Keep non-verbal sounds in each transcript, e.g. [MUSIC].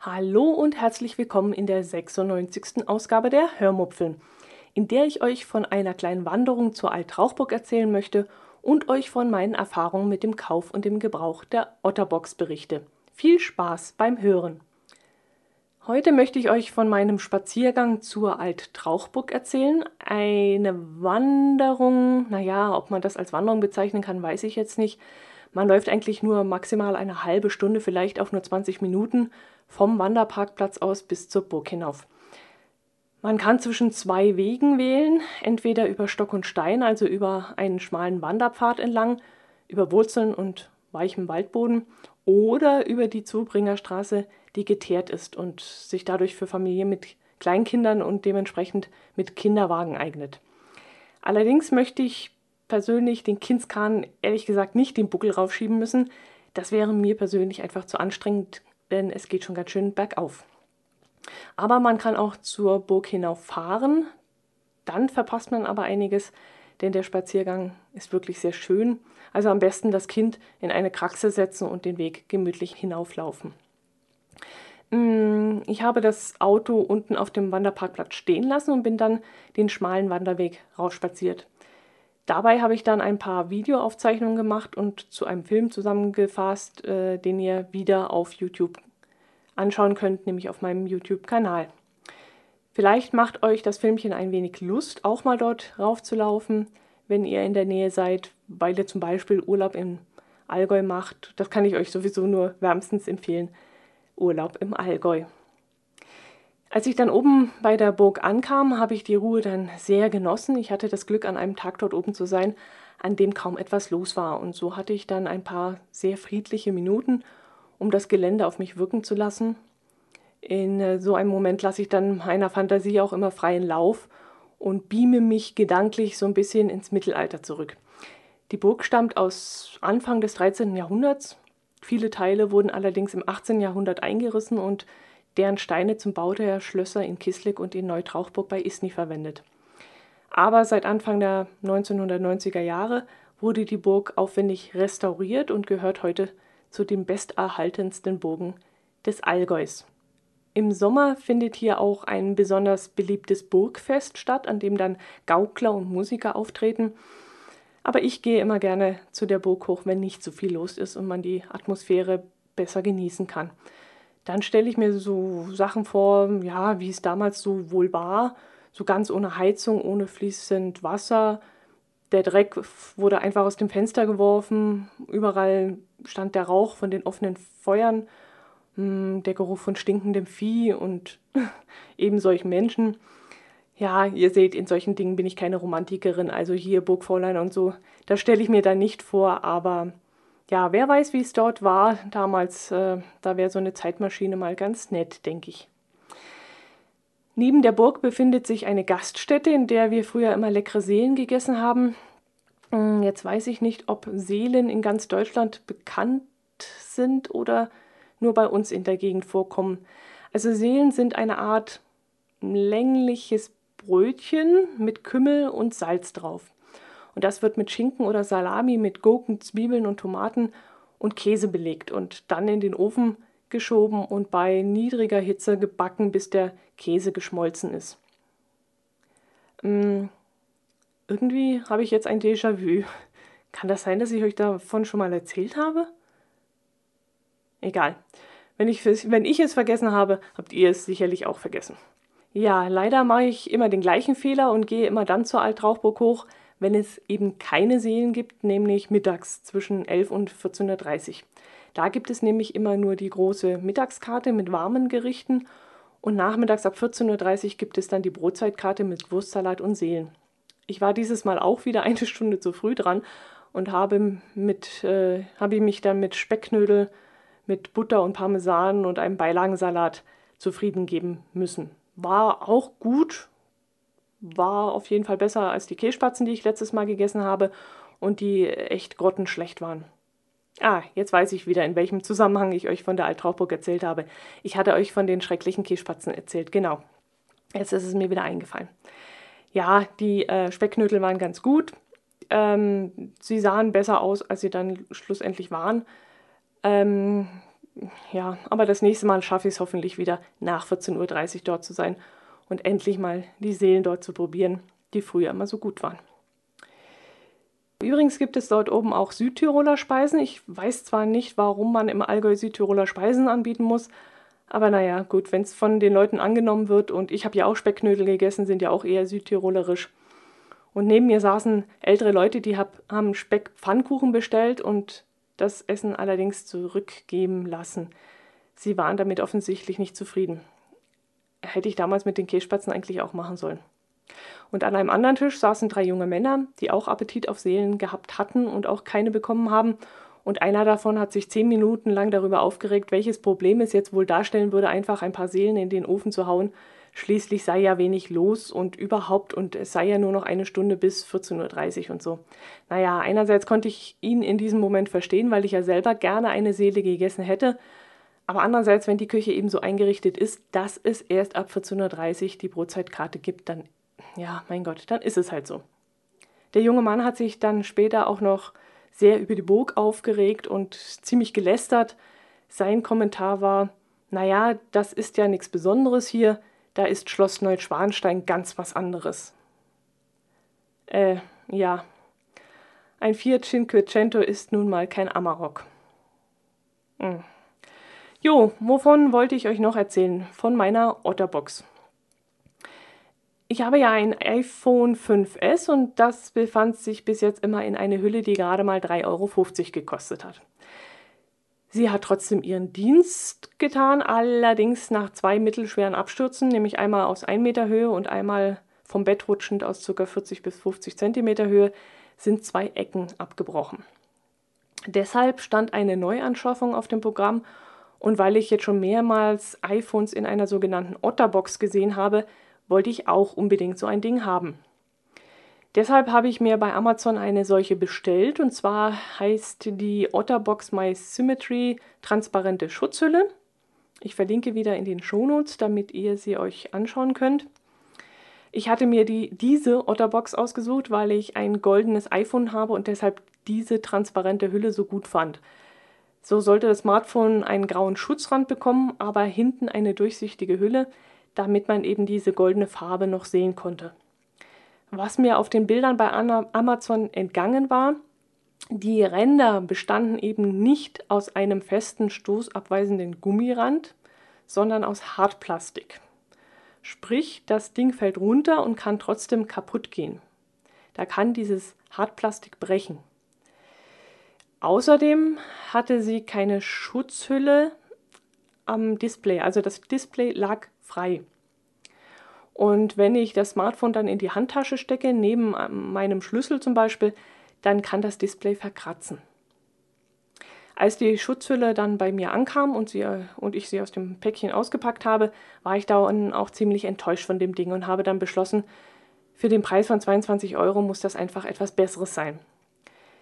Hallo und herzlich willkommen in der 96. Ausgabe der Hörmupfeln, in der ich euch von einer kleinen Wanderung zur Altrauchburg erzählen möchte und euch von meinen Erfahrungen mit dem Kauf und dem Gebrauch der Otterbox berichte. Viel Spaß beim Hören! Heute möchte ich euch von meinem Spaziergang zur Alt-Trauchburg erzählen. Eine Wanderung, naja, ob man das als Wanderung bezeichnen kann, weiß ich jetzt nicht. Man läuft eigentlich nur maximal eine halbe Stunde, vielleicht auch nur 20 Minuten vom Wanderparkplatz aus bis zur Burg hinauf. Man kann zwischen zwei Wegen wählen, entweder über Stock und Stein, also über einen schmalen Wanderpfad entlang, über Wurzeln und weichem Waldboden, oder über die Zubringerstraße, die geteert ist und sich dadurch für Familien mit Kleinkindern und dementsprechend mit Kinderwagen eignet. Allerdings möchte ich persönlich den Kindskahn ehrlich gesagt nicht den Buckel raufschieben müssen. Das wäre mir persönlich einfach zu anstrengend, denn es geht schon ganz schön bergauf. Aber man kann auch zur Burg hinauf fahren. Dann verpasst man aber einiges, denn der Spaziergang ist wirklich sehr schön. Also am besten das Kind in eine Kraxe setzen und den Weg gemütlich hinauflaufen. Mm, ich habe das Auto unten auf dem Wanderparkplatz stehen lassen und bin dann den schmalen Wanderweg rausspaziert. Dabei habe ich dann ein paar Videoaufzeichnungen gemacht und zu einem Film zusammengefasst, äh, den ihr wieder auf YouTube anschauen könnt, nämlich auf meinem YouTube-Kanal. Vielleicht macht euch das Filmchen ein wenig Lust, auch mal dort raufzulaufen, wenn ihr in der Nähe seid, weil ihr zum Beispiel Urlaub im Allgäu macht. Das kann ich euch sowieso nur wärmstens empfehlen. Urlaub im Allgäu. Als ich dann oben bei der Burg ankam, habe ich die Ruhe dann sehr genossen. Ich hatte das Glück, an einem Tag dort oben zu sein, an dem kaum etwas los war. Und so hatte ich dann ein paar sehr friedliche Minuten, um das Gelände auf mich wirken zu lassen. In äh, so einem Moment lasse ich dann meiner Fantasie auch immer freien Lauf und beame mich gedanklich so ein bisschen ins Mittelalter zurück. Die Burg stammt aus Anfang des 13. Jahrhunderts Viele Teile wurden allerdings im 18. Jahrhundert eingerissen und deren Steine zum Bau der Schlösser in Kislik und in Neutrauchburg bei Isny verwendet. Aber seit Anfang der 1990er Jahre wurde die Burg aufwendig restauriert und gehört heute zu den besterhaltensten Burgen des Allgäus. Im Sommer findet hier auch ein besonders beliebtes Burgfest statt, an dem dann Gaukler und Musiker auftreten. Aber ich gehe immer gerne zu der Burg hoch, wenn nicht so viel los ist und man die Atmosphäre besser genießen kann. Dann stelle ich mir so Sachen vor, ja, wie es damals so wohl war, so ganz ohne Heizung, ohne fließend Wasser. Der Dreck wurde einfach aus dem Fenster geworfen, überall stand der Rauch von den offenen Feuern, hm, der Geruch von stinkendem Vieh und [LAUGHS] eben solchen Menschen. Ja, ihr seht, in solchen Dingen bin ich keine Romantikerin, also hier Burgfräulein und so, das stelle ich mir da nicht vor, aber ja, wer weiß, wie es dort war damals, äh, da wäre so eine Zeitmaschine mal ganz nett, denke ich. Neben der Burg befindet sich eine Gaststätte, in der wir früher immer leckere Seelen gegessen haben. Hm, jetzt weiß ich nicht, ob Seelen in ganz Deutschland bekannt sind oder nur bei uns in der Gegend vorkommen. Also Seelen sind eine Art längliches Brötchen mit Kümmel und Salz drauf. Und das wird mit Schinken oder Salami, mit Gurken, Zwiebeln und Tomaten und Käse belegt und dann in den Ofen geschoben und bei niedriger Hitze gebacken, bis der Käse geschmolzen ist. Ähm, irgendwie habe ich jetzt ein Déjà-vu. Kann das sein, dass ich euch davon schon mal erzählt habe? Egal. Wenn ich, wenn ich es vergessen habe, habt ihr es sicherlich auch vergessen. Ja, leider mache ich immer den gleichen Fehler und gehe immer dann zur Altrauchburg hoch, wenn es eben keine Seelen gibt, nämlich mittags zwischen 11 und 14.30 Uhr. Da gibt es nämlich immer nur die große Mittagskarte mit warmen Gerichten und nachmittags ab 14.30 Uhr gibt es dann die Brotzeitkarte mit Wurstsalat und Seelen. Ich war dieses Mal auch wieder [LAUGHS] eine Stunde zu früh dran und habe, mit, äh, habe mich dann mit Speckknödel, mit Butter und Parmesan und einem Beilagensalat zufrieden geben müssen war auch gut, war auf jeden Fall besser als die Kässpatzen, die ich letztes Mal gegessen habe und die echt grottenschlecht waren. Ah, jetzt weiß ich wieder, in welchem Zusammenhang ich euch von der Altrauchburg erzählt habe. Ich hatte euch von den schrecklichen Kässpatzen erzählt, genau. Jetzt ist es mir wieder eingefallen. Ja, die äh, Speckknödel waren ganz gut. Ähm, sie sahen besser aus, als sie dann schlussendlich waren. Ähm, ja, aber das nächste Mal schaffe ich es hoffentlich wieder nach 14.30 Uhr dort zu sein und endlich mal die Seelen dort zu probieren, die früher immer so gut waren. Übrigens gibt es dort oben auch Südtiroler Speisen. Ich weiß zwar nicht, warum man im Allgäu Südtiroler Speisen anbieten muss, aber naja, gut, wenn es von den Leuten angenommen wird und ich habe ja auch Speckknödel gegessen, sind ja auch eher südtirolerisch. Und neben mir saßen ältere Leute, die hab, haben Speckpfannkuchen bestellt und das Essen allerdings zurückgeben lassen. Sie waren damit offensichtlich nicht zufrieden. Hätte ich damals mit den Kässpatzen eigentlich auch machen sollen. Und an einem anderen Tisch saßen drei junge Männer, die auch Appetit auf Seelen gehabt hatten und auch keine bekommen haben. Und einer davon hat sich zehn Minuten lang darüber aufgeregt, welches Problem es jetzt wohl darstellen würde, einfach ein paar Seelen in den Ofen zu hauen. Schließlich sei ja wenig los und überhaupt und es sei ja nur noch eine Stunde bis 14.30 Uhr und so. Naja, einerseits konnte ich ihn in diesem Moment verstehen, weil ich ja selber gerne eine Seele gegessen hätte. Aber andererseits, wenn die Küche eben so eingerichtet ist, dass es erst ab 14.30 Uhr die Brotzeitkarte gibt, dann ja, mein Gott, dann ist es halt so. Der junge Mann hat sich dann später auch noch sehr über die Burg aufgeregt und ziemlich gelästert. Sein Kommentar war, naja, das ist ja nichts Besonderes hier, da ist Schloss Neuschwanstein ganz was anderes. Äh, ja. Ein Fiat Cinquecento ist nun mal kein Amarok. Hm. Jo, wovon wollte ich euch noch erzählen? Von meiner Otterbox. Ich habe ja ein iPhone 5S und das befand sich bis jetzt immer in einer Hülle, die gerade mal 3,50 Euro gekostet hat. Sie hat trotzdem ihren Dienst getan, allerdings nach zwei mittelschweren Abstürzen, nämlich einmal aus 1 Meter Höhe und einmal vom Bett rutschend aus ca. 40 bis 50 Zentimeter Höhe, sind zwei Ecken abgebrochen. Deshalb stand eine Neuanschaffung auf dem Programm und weil ich jetzt schon mehrmals iPhones in einer sogenannten Otterbox gesehen habe, wollte ich auch unbedingt so ein Ding haben. Deshalb habe ich mir bei Amazon eine solche bestellt und zwar heißt die Otterbox My Symmetry transparente Schutzhülle. Ich verlinke wieder in den Shownotes, damit ihr sie euch anschauen könnt. Ich hatte mir die, diese Otterbox ausgesucht, weil ich ein goldenes iPhone habe und deshalb diese transparente Hülle so gut fand. So sollte das Smartphone einen grauen Schutzrand bekommen, aber hinten eine durchsichtige Hülle, damit man eben diese goldene Farbe noch sehen konnte. Was mir auf den Bildern bei Amazon entgangen war, die Ränder bestanden eben nicht aus einem festen stoßabweisenden Gummirand, sondern aus Hartplastik. Sprich, das Ding fällt runter und kann trotzdem kaputt gehen. Da kann dieses Hartplastik brechen. Außerdem hatte sie keine Schutzhülle am Display, also das Display lag frei. Und wenn ich das Smartphone dann in die Handtasche stecke, neben ähm, meinem Schlüssel zum Beispiel, dann kann das Display verkratzen. Als die Schutzhülle dann bei mir ankam und, sie, äh, und ich sie aus dem Päckchen ausgepackt habe, war ich dann auch ziemlich enttäuscht von dem Ding und habe dann beschlossen, für den Preis von 22 Euro muss das einfach etwas Besseres sein.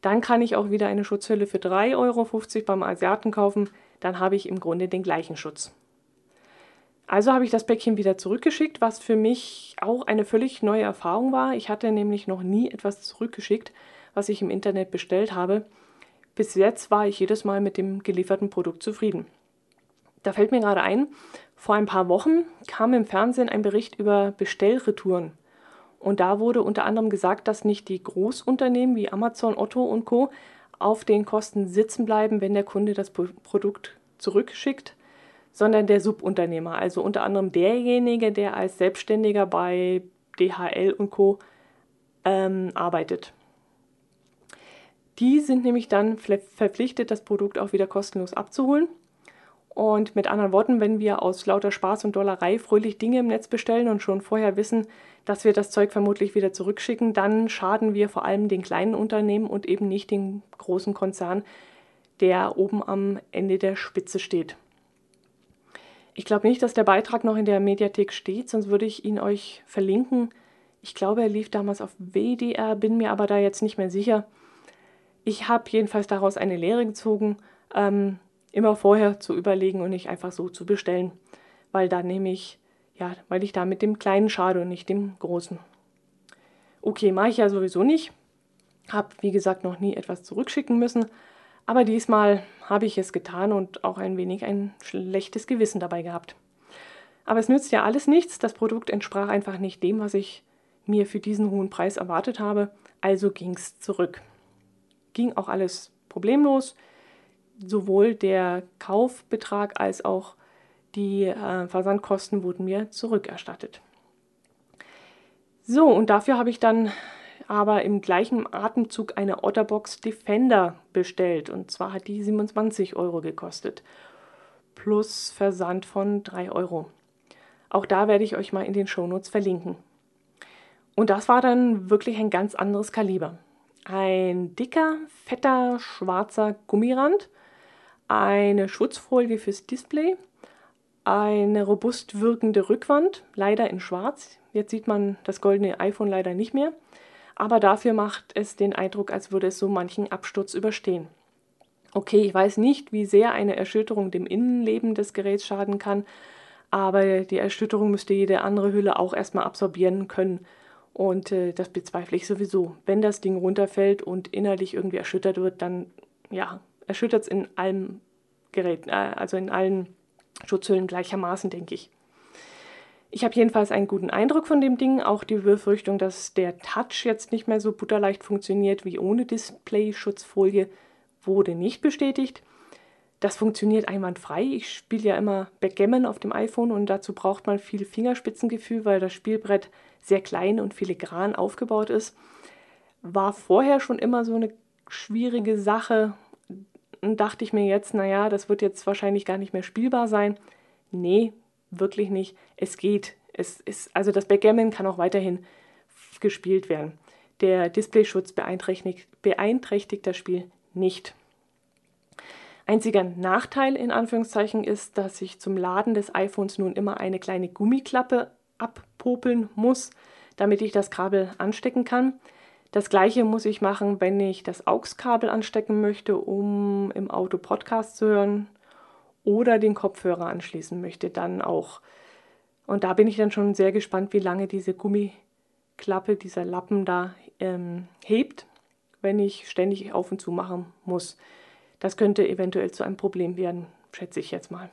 Dann kann ich auch wieder eine Schutzhülle für 3,50 Euro beim Asiaten kaufen, dann habe ich im Grunde den gleichen Schutz. Also habe ich das Päckchen wieder zurückgeschickt, was für mich auch eine völlig neue Erfahrung war. Ich hatte nämlich noch nie etwas zurückgeschickt, was ich im Internet bestellt habe. Bis jetzt war ich jedes Mal mit dem gelieferten Produkt zufrieden. Da fällt mir gerade ein, vor ein paar Wochen kam im Fernsehen ein Bericht über Bestellretouren. Und da wurde unter anderem gesagt, dass nicht die Großunternehmen wie Amazon, Otto und Co. auf den Kosten sitzen bleiben, wenn der Kunde das Produkt zurückschickt, sondern der Subunternehmer, also unter anderem derjenige, der als Selbstständiger bei DHL und Co. Ähm, arbeitet. Die sind nämlich dann verpflichtet, das Produkt auch wieder kostenlos abzuholen. Und mit anderen Worten, wenn wir aus lauter Spaß und Dollerei fröhlich Dinge im Netz bestellen und schon vorher wissen, dass wir das Zeug vermutlich wieder zurückschicken, dann schaden wir vor allem den kleinen Unternehmen und eben nicht dem großen Konzern, der oben am Ende der Spitze steht. Ich glaube nicht, dass der Beitrag noch in der Mediathek steht, sonst würde ich ihn euch verlinken. Ich glaube, er lief damals auf WDR, bin mir aber da jetzt nicht mehr sicher. Ich habe jedenfalls daraus eine Lehre gezogen, ähm, immer vorher zu überlegen und nicht einfach so zu bestellen, weil da nehme ich, ja, weil ich da mit dem Kleinen schade und nicht dem Großen. Okay, mache ich ja sowieso nicht. Habe, wie gesagt, noch nie etwas zurückschicken müssen. Aber diesmal habe ich es getan und auch ein wenig ein schlechtes Gewissen dabei gehabt. Aber es nützt ja alles nichts. Das Produkt entsprach einfach nicht dem, was ich mir für diesen hohen Preis erwartet habe. Also ging es zurück. Ging auch alles problemlos. Sowohl der Kaufbetrag als auch die äh, Versandkosten wurden mir zurückerstattet. So, und dafür habe ich dann aber im gleichen Atemzug eine Otterbox Defender bestellt. Und zwar hat die 27 Euro gekostet. Plus Versand von 3 Euro. Auch da werde ich euch mal in den Shownotes verlinken. Und das war dann wirklich ein ganz anderes Kaliber. Ein dicker, fetter, schwarzer Gummirand, eine Schutzfolie fürs Display, eine robust wirkende Rückwand, leider in schwarz. Jetzt sieht man das goldene iPhone leider nicht mehr, aber dafür macht es den Eindruck, als würde es so manchen Absturz überstehen. Okay, ich weiß nicht, wie sehr eine Erschütterung dem Innenleben des Geräts schaden kann, aber die Erschütterung müsste jede andere Hülle auch erstmal absorbieren können. Und äh, das bezweifle ich sowieso. Wenn das Ding runterfällt und innerlich irgendwie erschüttert wird, dann ja, erschüttert es in allen Geräten, äh, also in allen Schutzhüllen gleichermaßen, denke ich. Ich habe jedenfalls einen guten Eindruck von dem Ding. Auch die Befürchtung, dass der Touch jetzt nicht mehr so butterleicht funktioniert wie ohne Display-Schutzfolie, wurde nicht bestätigt. Das funktioniert einwandfrei. Ich spiele ja immer Backgammon auf dem iPhone und dazu braucht man viel Fingerspitzengefühl, weil das Spielbrett sehr klein und filigran aufgebaut ist. War vorher schon immer so eine schwierige Sache. Und dachte ich mir jetzt, naja, das wird jetzt wahrscheinlich gar nicht mehr spielbar sein. Nee, wirklich nicht. Es geht. Es ist, also das Backgammon kann auch weiterhin gespielt werden. Der Displayschutz beeinträchtigt, beeinträchtigt das Spiel nicht. Einziger Nachteil in Anführungszeichen ist, dass ich zum Laden des iPhones nun immer eine kleine Gummiklappe abpopeln muss, damit ich das Kabel anstecken kann. Das gleiche muss ich machen, wenn ich das AUX-Kabel anstecken möchte, um im Auto Podcast zu hören oder den Kopfhörer anschließen möchte, dann auch. Und da bin ich dann schon sehr gespannt, wie lange diese Gummiklappe, dieser Lappen da ähm, hebt, wenn ich ständig auf und zu machen muss. Das könnte eventuell zu einem Problem werden, schätze ich jetzt mal.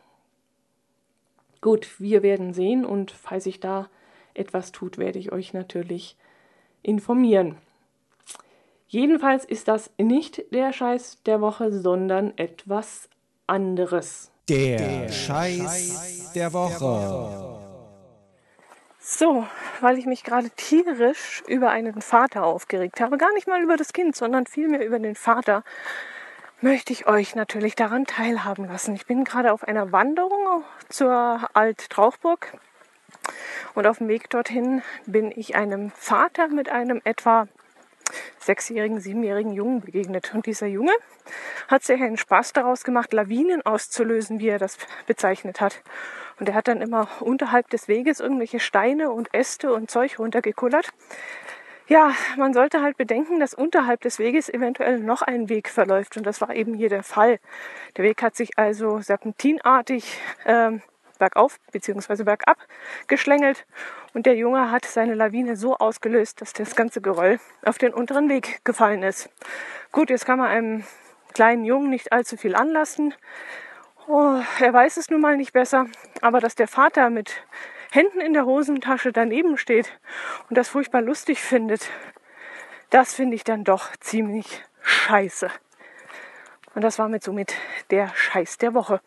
Gut, wir werden sehen und falls sich da etwas tut, werde ich euch natürlich informieren. Jedenfalls ist das nicht der Scheiß der Woche, sondern etwas anderes. Der, der Scheiß der Woche. So, weil ich mich gerade tierisch über einen Vater aufgeregt habe, gar nicht mal über das Kind, sondern vielmehr über den Vater, möchte ich euch natürlich daran teilhaben lassen. Ich bin gerade auf einer Wanderung zur Alt-Trauchburg und auf dem Weg dorthin bin ich einem Vater mit einem etwa sechsjährigen, siebenjährigen Jungen begegnet. Und dieser Junge hat sich einen Spaß daraus gemacht, Lawinen auszulösen, wie er das bezeichnet hat. Und er hat dann immer unterhalb des Weges irgendwelche Steine und Äste und Zeug runtergekullert. Ja, man sollte halt bedenken, dass unterhalb des Weges eventuell noch ein Weg verläuft. Und das war eben hier der Fall. Der Weg hat sich also serpentinartig ähm, bergauf bzw. bergab geschlängelt und der Junge hat seine Lawine so ausgelöst, dass das ganze Geröll auf den unteren Weg gefallen ist. Gut, jetzt kann man einem kleinen Jungen nicht allzu viel anlassen. Oh, er weiß es nun mal nicht besser, aber dass der Vater mit Händen in der Hosentasche daneben steht und das furchtbar lustig findet, das finde ich dann doch ziemlich scheiße. Und das war mit somit der Scheiß der Woche.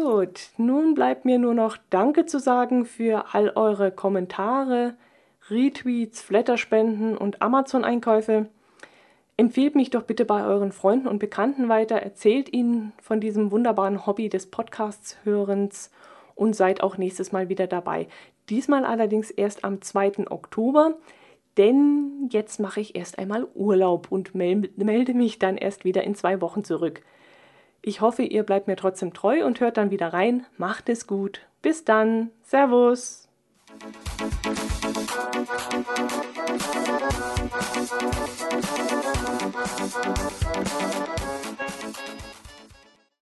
Gut, nun bleibt mir nur noch Danke zu sagen für all eure Kommentare, Retweets, Flatterspenden und Amazon-Einkäufe. Empfehlt mich doch bitte bei euren Freunden und Bekannten weiter, erzählt ihnen von diesem wunderbaren Hobby des Podcasts-Hörens und seid auch nächstes Mal wieder dabei. Diesmal allerdings erst am 2. Oktober, denn jetzt mache ich erst einmal Urlaub und melde mich dann erst wieder in zwei Wochen zurück. Ich hoffe, ihr bleibt mir trotzdem treu und hört dann wieder rein. Macht es gut. Bis dann. Servus.